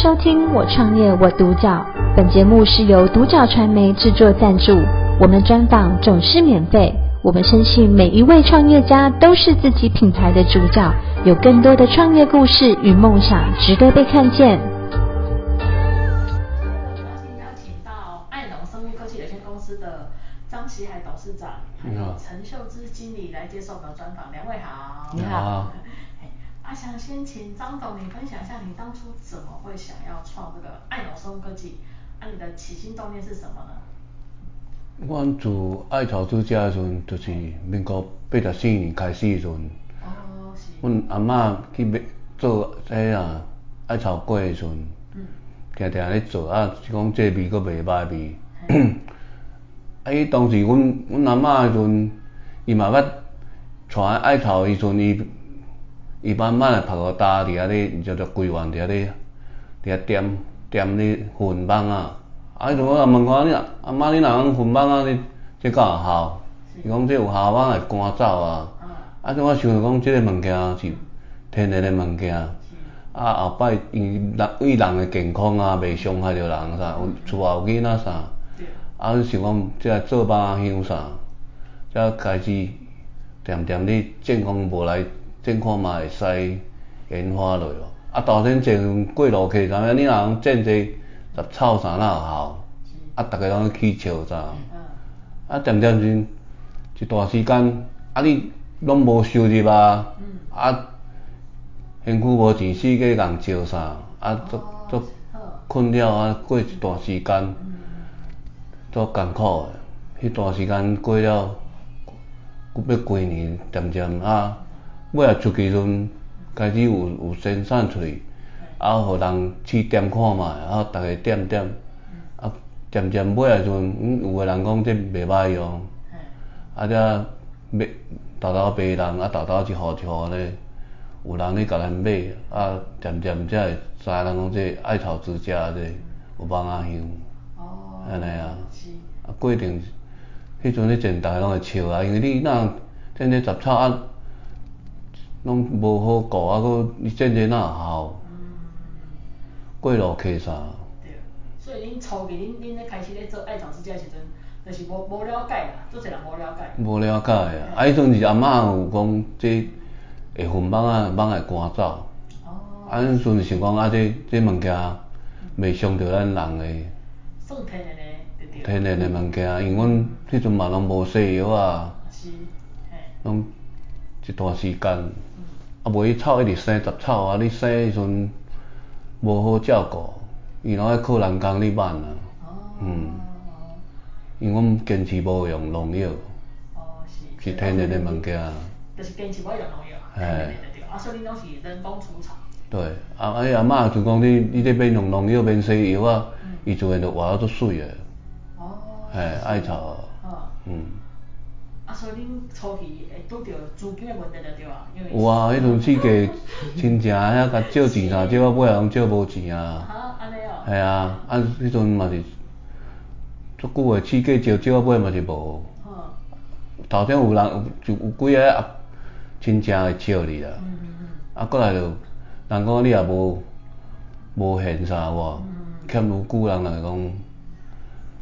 收听我创业我独角，本节目是由独角传媒制作赞助，我们专访总是免费。我们相信每一位创业家都是自己品牌的主角，有更多的创业故事与梦想值得被看见。今天邀请到爱农生物科技有限公司的张喜海董事长，还有陈秀芝经理来接受我们的专访。两位好，你好。啊，想先请张总你分享一下，你当初怎么会想要创这个爱草生物科技？啊，你的起心动念是什么呢？阮自艾草之家的时阵，就是民国八十四年开始的时阵，哦，是。阮阿嬷去买做迄啊艾草粿的时阵，嗯，定定咧做，啊是讲这味阁袂歹味。啊，伊当时阮阮阿嬷的时阵，伊嘛捌带艾草的时阵，伊。伊慢慢来拍个焦，伫遐咧叫做规划，伫遐咧伫遐点点咧分蠓啊。啊，伊就我问讲你若阿妈你若用分蠓啊，你这敢有效？伊讲这有效，蠓会赶走啊。啊，这我想着讲，这个物件是天然的物件。啊，后摆伊人为人诶健康啊，袂伤害着人啥，有厝也有囡仔啥。啊，想讲这做蠓仔香啥，才开始点点咧健康无来。种看嘛会使研发落咯，啊，当然种过路客，啥物你若讲种济杂草啥哪有效？啊，逐个拢去取笑啥？啊，渐渐时一段时间，啊，你拢无收入啊，啊，身躯无钱，四界人笑啥？啊，足足困了啊，过一段时间，足艰苦诶。迄段时间过了，要几年，渐渐啊。尾啊出去时阵，开始有有生产出去，啊，互人去点看嘛，啊，逐个点点，啊，渐渐尾啊时阵，嗯，有个人讲这袂歹用，啊，则买，偷偷卖人，啊，偷偷一户一户咧，有人咧甲咱买，啊，渐渐才会知人讲这艾草之家这有蠓仔香，安尼啊，啊，过程，迄阵咧种，逐个拢会笑啊，因为你若种这杂草啊。拢无好顾，啊，搁你种这哪有效？过路客啥？对，所以恁初期恁恁咧开始咧做爱草之家的时阵，就是无无了解啦，做侪人无了解。无了解啊，啊，迄阵是阿嬷有讲即会分蠓仔，蠓会赶走。哦。啊，迄阵想讲啊，这这物件袂伤着咱人诶。算天然诶，对对。天然诶物件，因为阮迄阵嘛拢无西药啊。是，嘿。拢一段时间。啊，无伊草一直生杂草啊，你生的时阵无好照顾，伊拢爱靠人工去挽啊。哦。嗯。因为阮坚持无用农药。哦，是。是天然的物件。就是坚持无用农药。嘿。对，啊，所以拢是人工除草。对，啊，啊，阿嬷就讲你，你这免用农药，免西药啊，伊自然就活得足水的。哦。嘿，艾草。哦。嗯。啊，所以恁初期会拄着资金的问题就对啊，因为有啊，迄阵四界亲戚 遐甲借钱啦，借到尾啊拢借无钱啊。哈，安尼哦。系啊，啊，迄阵嘛是足久的，四界借借到尾嘛是无。哦。头先有人就有几个啊亲戚会借你啦。嗯嗯嗯。啊，过来就人讲你也无无现啥有无？欠愈久人来讲，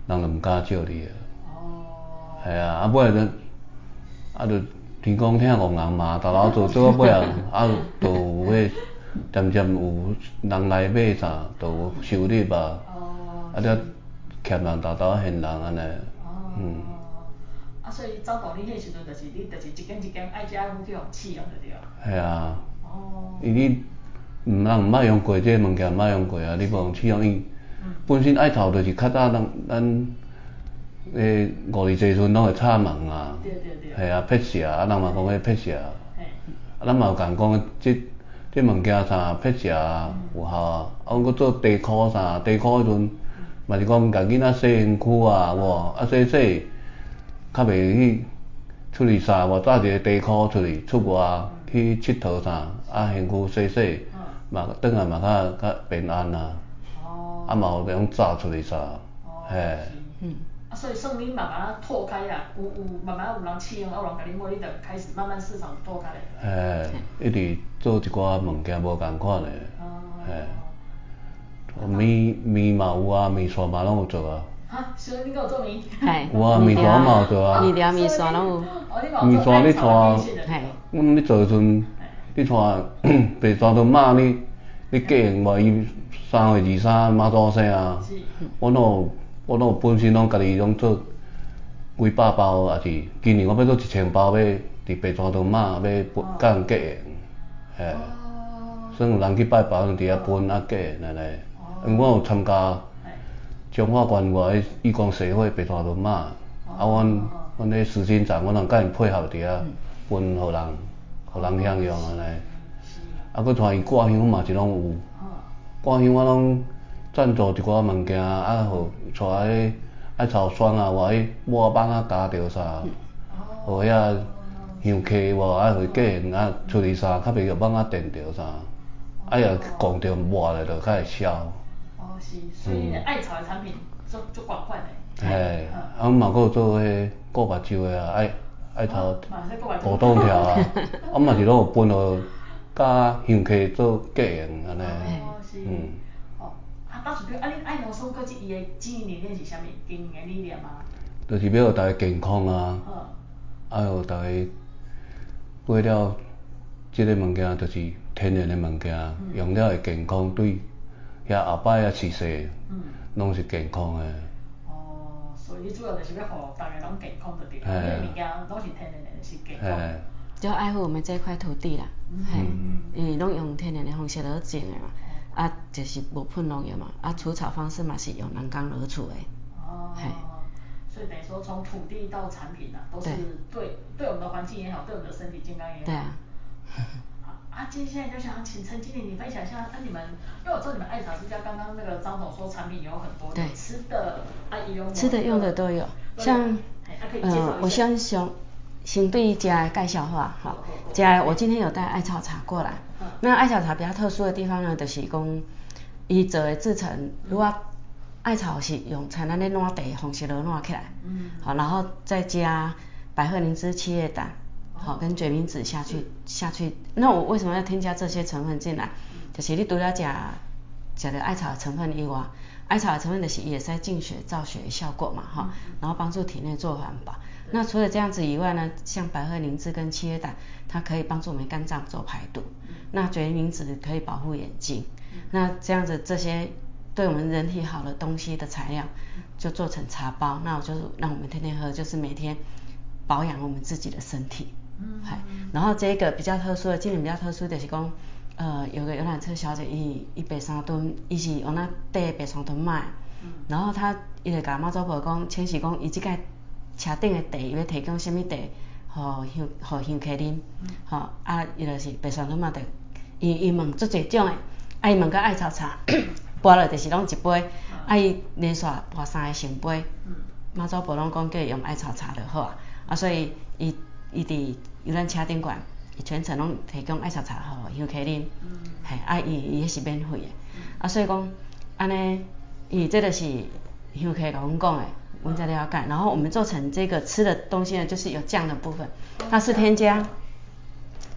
人就毋敢借你啊。哦。系啊，啊尾仔就。啊，就天公听戆人嘛，偷偷做做到尾啊，啊，就有迄渐渐有人来买啥，就有收入啊。哦。啊，了欠人偷偷还人安尼。哦。嗯。啊，所以张董你迄时阵就是你就是一间一间爱家户去互试用就对了。系啊。哦。伊你毋人毋捌用过即个物件，毋捌用过啊，你无用试用伊。嗯。本身爱草就是较早人咱。诶，五二节时阵拢会插门啊，系啊，辟邪啊，人嘛讲迄辟邪，啊，咱嘛有共讲，即即物件啥辟邪有效啊，啊，阮搁做地箍啥，地箍迄阵嘛是讲甲囡仔洗身躯啊，有无？啊洗洗，较袂去出去啥，无带一个地箍出去出外去佚佗啥，啊身躯洗洗，嘛转来嘛较较平安啊，啊嘛有种早出去啥，嘿。啊，所以算你慢慢拓开啊，有有慢慢有人试用，啊有人甲你买，你就开始慢慢市场拓开咧。嘿，一直做一寡物件无共款诶，嘿。面面嘛有啊，面线嘛拢有做啊。哈，所以你给我做棉？有啊，面线嘛有做啊。面条、面线拢有。面线你穿，阮咧做时阵，你穿白山屯马你你过用无伊三月二三妈祖生啊，我拢我拢本身拢家己拢做几百包，也是今年我要做一千包，要伫白山屯嘛要甲人过用，嘿。算有人去拜拜，伫遐分啊过来来。因为我有参加彰化县外个义工协会白山屯马，啊，阮阮迄慈心站，我人甲因配合伫遐分，互人，互人享用安尼。啊，佫带伊挂香嘛是拢有，挂香我拢赞助一寡物件，啊，互带迄爱草酸啊，或迄抹网仔胶着啥，互遐香客无啊互伊过用啊，出去啥较袂网仔电着啥。啊，若讲着抹了就较会消。哦，是，所以艾草的产品做做广泛的。嘿，啊，阮嘛阁有做迄顾目睭的啊，艾艾草果冻条啊，啊嘛是拢有分互甲香客做过用安尼。嗯。哦，啊，倒是比如啊，恁爱农松科技伊的经营理念是啥物？经营的理念吗？就是要互大家健康啊。嗯。啊，互大家买了即个物件就是。天然的物件，用了会健康，对遐后摆遐逝世，拢是健康的。哦，所以你主要就是要互大家拢健康就对了，因为物件拢是天然的，是健康。就爱护我们这块土地啦，嘿，因为拢用天然的方式来种的嘛，啊，就是无喷农药嘛，啊，除草方式嘛是用人工来除的。哦。嘿。所以等于说从土地到产品啊，都是对对我们的环境也好，对我们的身体健康也好。对啊。啊，接下来就想请陈经理你分享一下，那、啊、你们，因为我知道你们艾草之家刚刚那个张总说产品有很多，对，吃的，啊，用吃的用的都有，像，呃，我先先先对家介绍话，好，家我今天有带艾草茶过来，嗯、那艾草茶比较特殊的地方呢，就是讲伊做的制成，如果艾草是用像咱咧烂茶方式来烂起来，嗯，好，然后再加百合灵芝、七叶胆。好，跟决明子下去下去，那我为什么要添加这些成分进来？就是你除了加加的艾草的成分以外，艾草的成分的是也是在净血造血的效果嘛，哈，然后帮助体内做环保。那除了这样子以外呢，像百合灵芝跟七叶胆，它可以帮助我们肝脏做排毒。那决明子可以保护眼睛。那这样子这些对我们人体好的东西的材料，就做成茶包，那我就是让我们天天喝，就是每天保养我们自己的身体。嗯，嗨，然后这个比较特殊的，今年比较特殊的就是讲，呃，有个游览车小姐，伊伊白沙墩，伊是往那带白沙屯卖，嗯，然后他伊就甲妈祖婆讲，请示讲伊即个车顶的茶，伊要提供什么茶，互香互香客啉，嗯，好，啊，伊就是白沙屯卖的，伊伊问足侪种的，啊，伊问个艾草茶，拨了就是拢一杯，啊，伊连续拨三个成杯，嗯，妈祖婆拢讲叫伊用艾草茶就好啊，啊，所以伊。伊伫游览车顶管，伊全程拢提供艾草茶互游客啉，嘿，啊伊伊迄是免费的，啊所以讲安尼，伊这个是游客甲阮讲的，阮才了解。然后我们做成这个吃的东西呢，就是有酱的部分，它是添加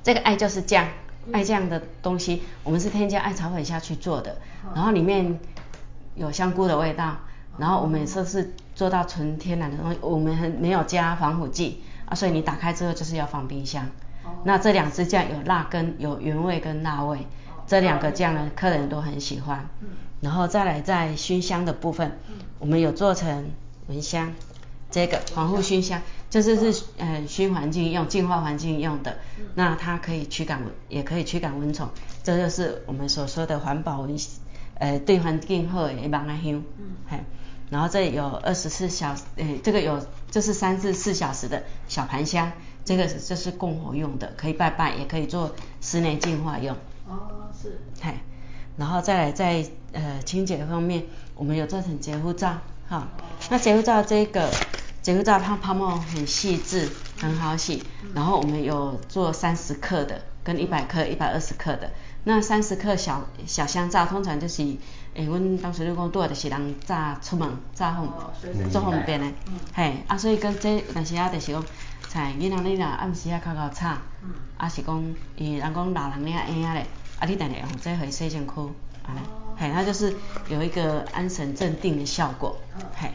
这个艾就是酱，艾酱的东西，我们是添加艾草粉下去做的，然后里面有香菇的味道，然后我们也说是做到纯天然的东西，我们很没有加防腐剂。啊，所以你打开之后就是要放冰箱。哦、那这两支酱有辣跟，有原味跟辣味，哦、这两个酱呢，客人都很喜欢。嗯、然后再来在熏香的部分，嗯、我们有做成蚊香，这个防护熏香，这是是呃熏环境用、净化环境用的。嗯、那它可以驱赶蚊，也可以驱赶蚊虫，这就是我们所说的环保蚊，呃对环境好的蚊仔香。嗯。嘿。然后这里有二十四小时，诶，这个有，这是三至四小时的小盘香，这个这是供火用的，可以拜拜，也可以做十年净化用。哦，是。嘿，然后再来在呃清洁方面，我们有做成洁肤皂，哈、哦，那洁肤皂这个洁肤皂它泡沫很细致，很好洗，然后我们有做三十克的，跟一百克、一百二十克的。那三十克小小香皂，通常就是，诶，阮当时你讲拄啊，就是人早出门早方做方便的，嘿，啊，所以跟这，但是啊，就是讲，像囡仔你若暗时啊，较较吵，啊是讲，伊人讲老人咧婴仔咧，啊你定定用这互伊洗身躯，安尼，嘿，它就是有一个安神镇定的效果，嘿。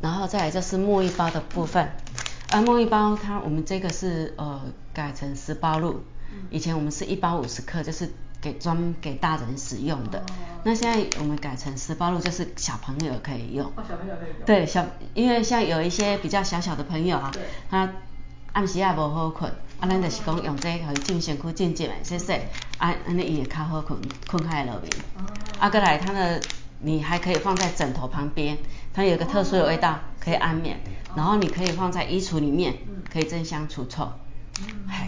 然后再来就是沐浴包的部分，啊，沐浴包它我们这个是呃改成十包入，以前我们是一包五十克，就是给专给大人使用的，那现在我们改成十八路，就是小朋友可以用。哦，小朋友可以用。对，小，因为像有一些比较小小的朋友啊，他暗时也无好困，啊，咱就是讲用这个可以浸身躯浸浸的，洗洗，啊，安尼伊会较好困，困较会落眠。啊，过来它的。你还可以放在枕头旁边，它有一个特殊的味道，可以安眠。然后你可以放在衣橱里面，可以增香除臭。嘿。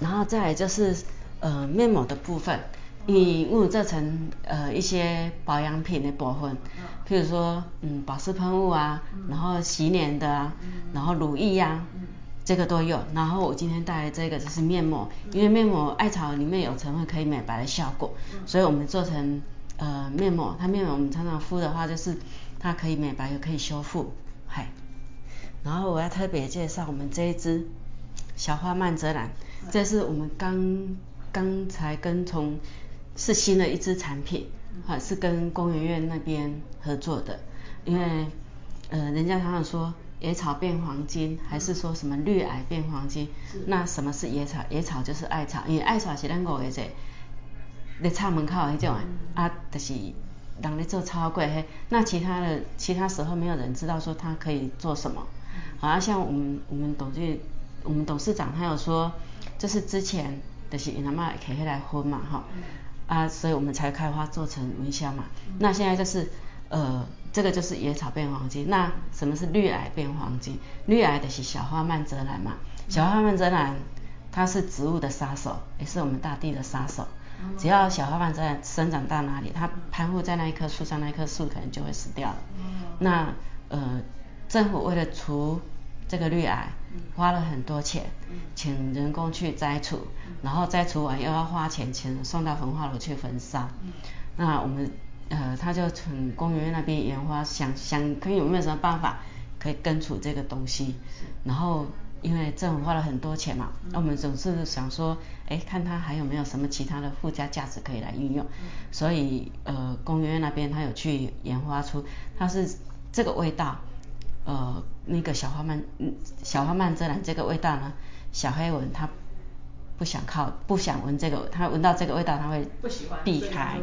然后再来就是呃面膜的部分，你用这层呃一些保养品的部分，譬如说嗯保湿喷雾啊，然后洗脸的啊，然后乳液呀、啊，这个都有。然后我今天带来这个就是面膜，因为面膜艾草里面有成分可以美白的效果，所以我们做成。呃，面膜，它面膜我们常常敷的话，就是它可以美白又可以修复，嗨。然后我要特别介绍我们这一支小花曼泽兰，这是我们刚刚才跟从是新的一支产品，哈，是跟工研院那边合作的，因为呃，人家常常说野草变黄金，还是说什么绿矮变黄金，那什么是野草？野草就是艾草，因为艾草是咱五个字。在插门口那种、嗯、啊，就是人咧做超贵嘿，那其他的其他时候没有人知道说它可以做什么，好、啊、像我们我们董事我们董事长他有说，就是之前就是因阿妈可以来分嘛哈，啊，所以我们才开花做成蚊香嘛，那现在就是呃这个就是野草变黄金，那什么是绿矮变黄金？绿矮的是小花曼泽兰嘛，小花曼泽兰它是植物的杀手，也是我们大地的杀手。只要小花曼在生长到哪里，它攀附在那一棵树上，那一棵树可能就会死掉了。那呃，政府为了除这个绿癌，花了很多钱，请人工去摘除，然后摘除完又要花钱请送到焚化炉去焚烧。那我们呃，他就从工研院那边研发，想想可以有没有什么办法可以根除这个东西，然后。因为政府花了很多钱嘛，那我们总是想说，哎，看它还有没有什么其他的附加价值可以来运用。所以呃，工研院那边他有去研发出，它是这个味道，呃，那个小花曼，小花曼遮兰这个味道呢，小黑蚊它不想靠，不想闻这个，它闻到这个味道它会避开。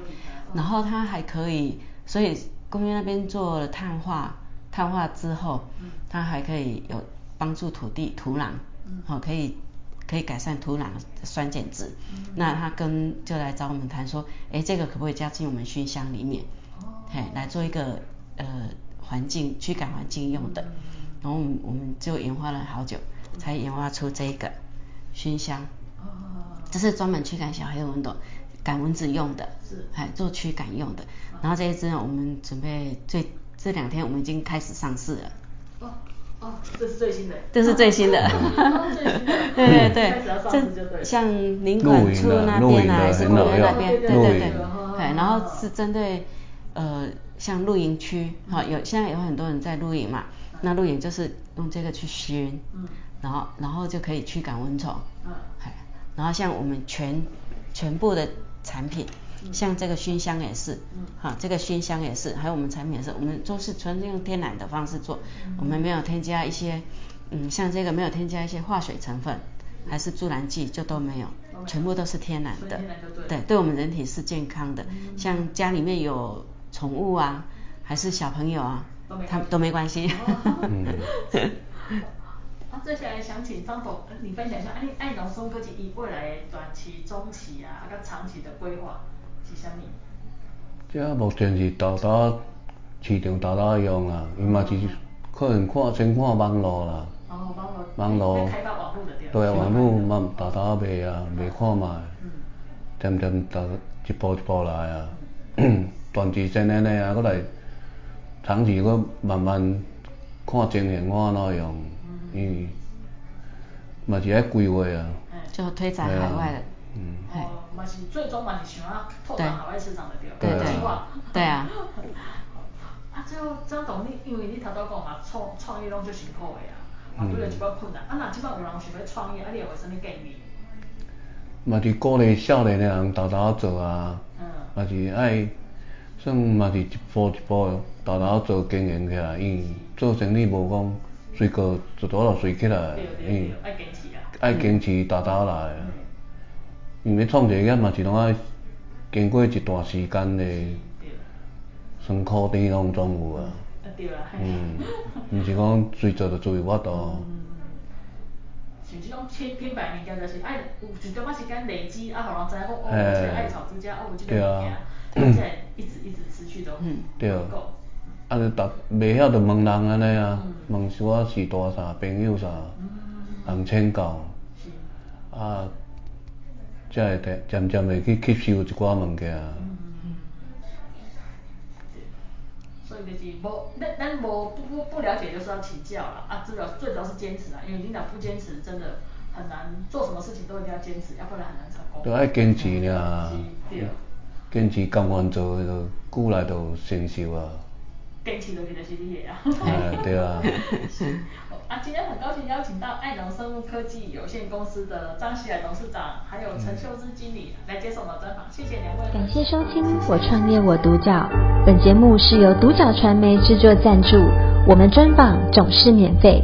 然后它还可以，所以工研院那边做了碳化，碳化之后，它还可以有。帮助土地土壤，好、哦、可以可以改善土壤酸碱值。嗯、那他跟就来找我们谈说，哎，这个可不可以加进我们熏香里面？哦、嘿，来做一个呃环境驱赶环境用的。嗯、然后我们我们就研发了好久，才研发出这个熏香。哦。这是专门驱赶小黑蚊的，赶蚊子用的。是。哎，做驱赶用的。然后这一支呢，我们准备最这两天我们已经开始上市了。哦。哦，这是最新的。这是最新的。对对对。这像林管处那边啊，还是公园那边，对对对。对，然后是针对呃像露营区，哈，有现在有很多人在露营嘛，那露营就是用这个去熏，然后然后就可以驱赶蚊虫。嗯。然后像我们全全部的产品。像这个熏香也是，好，这个熏香也是，还有我们产品也是，我们都是纯用天然的方式做，我们没有添加一些，嗯，像这个没有添加一些化学成分，还是助燃剂就都没有，全部都是天然的，对，对我们人体是健康的，像家里面有宠物啊，还是小朋友啊，他都没关系。啊，接下来想请张董，你分享一下，哎，爱农松科技以未来短期、中期啊，跟长期的规划。这目前是豆豆市场豆豆用啦，伊嘛是可能看先看网络啦。哦，网络。网络。开发网络的对。对啊，网络嘛豆豆卖啊，卖看卖。嗯。渐渐豆一步一步来啊，短 期先安尼啊，搁来长期搁慢慢看情形我安怎用，嗯。嘛是爱规划啊。就推展海外的。嗯。哦，嘛是最终嘛是想要拓展海外市场的对。对对。对啊。啊，最后 张董，你因为你头拄讲嘛，创创业拢最辛苦的啊，啊，遇到一寡困难，啊，那即摆有人想要创业，啊，你会有啥物建议？嘛是鼓励少年的人偷偷做啊，嘛、嗯、是爱算嘛是一步一步豆豆做经营起来，因为做生意无讲随过一倒就随起来，因为爱坚持啊，爱坚持偷偷来，嗯、因为创一个业嘛是拢爱经过一段时间的辛苦甜拢总有啊，嗯，毋是讲随做就随有法度。像这种品品牌物件，就是爱有一段仔时间累积，啊，互人知影讲哦，有这个爱草之家，哦，有这个物件，才会一直一直持续都对，啊，就逐袂晓就问人安尼啊，问小我是大啥朋友啥，人请教，啊，才会渐渐渐会去吸收一寡物件。所以就是无，咱咱无不不不了解，就是要请教啦。啊，最主要最主要是坚持啊，因为领导不坚持，真的很难做什么事情都一定要坚持，要不然很难成功。都爱坚持尔，坚持甘愿做，就久来就成熟啊。坚持落去就是你的啊。哎，对啊。啊，今天很高兴邀请到爱农生物科技有限公司的张喜海董事长，还有陈秀芝经理来接受我们的专访，谢谢两位。感谢收听《我创业我独角》，本节目是由独角传媒制作赞助，我们专访总是免费。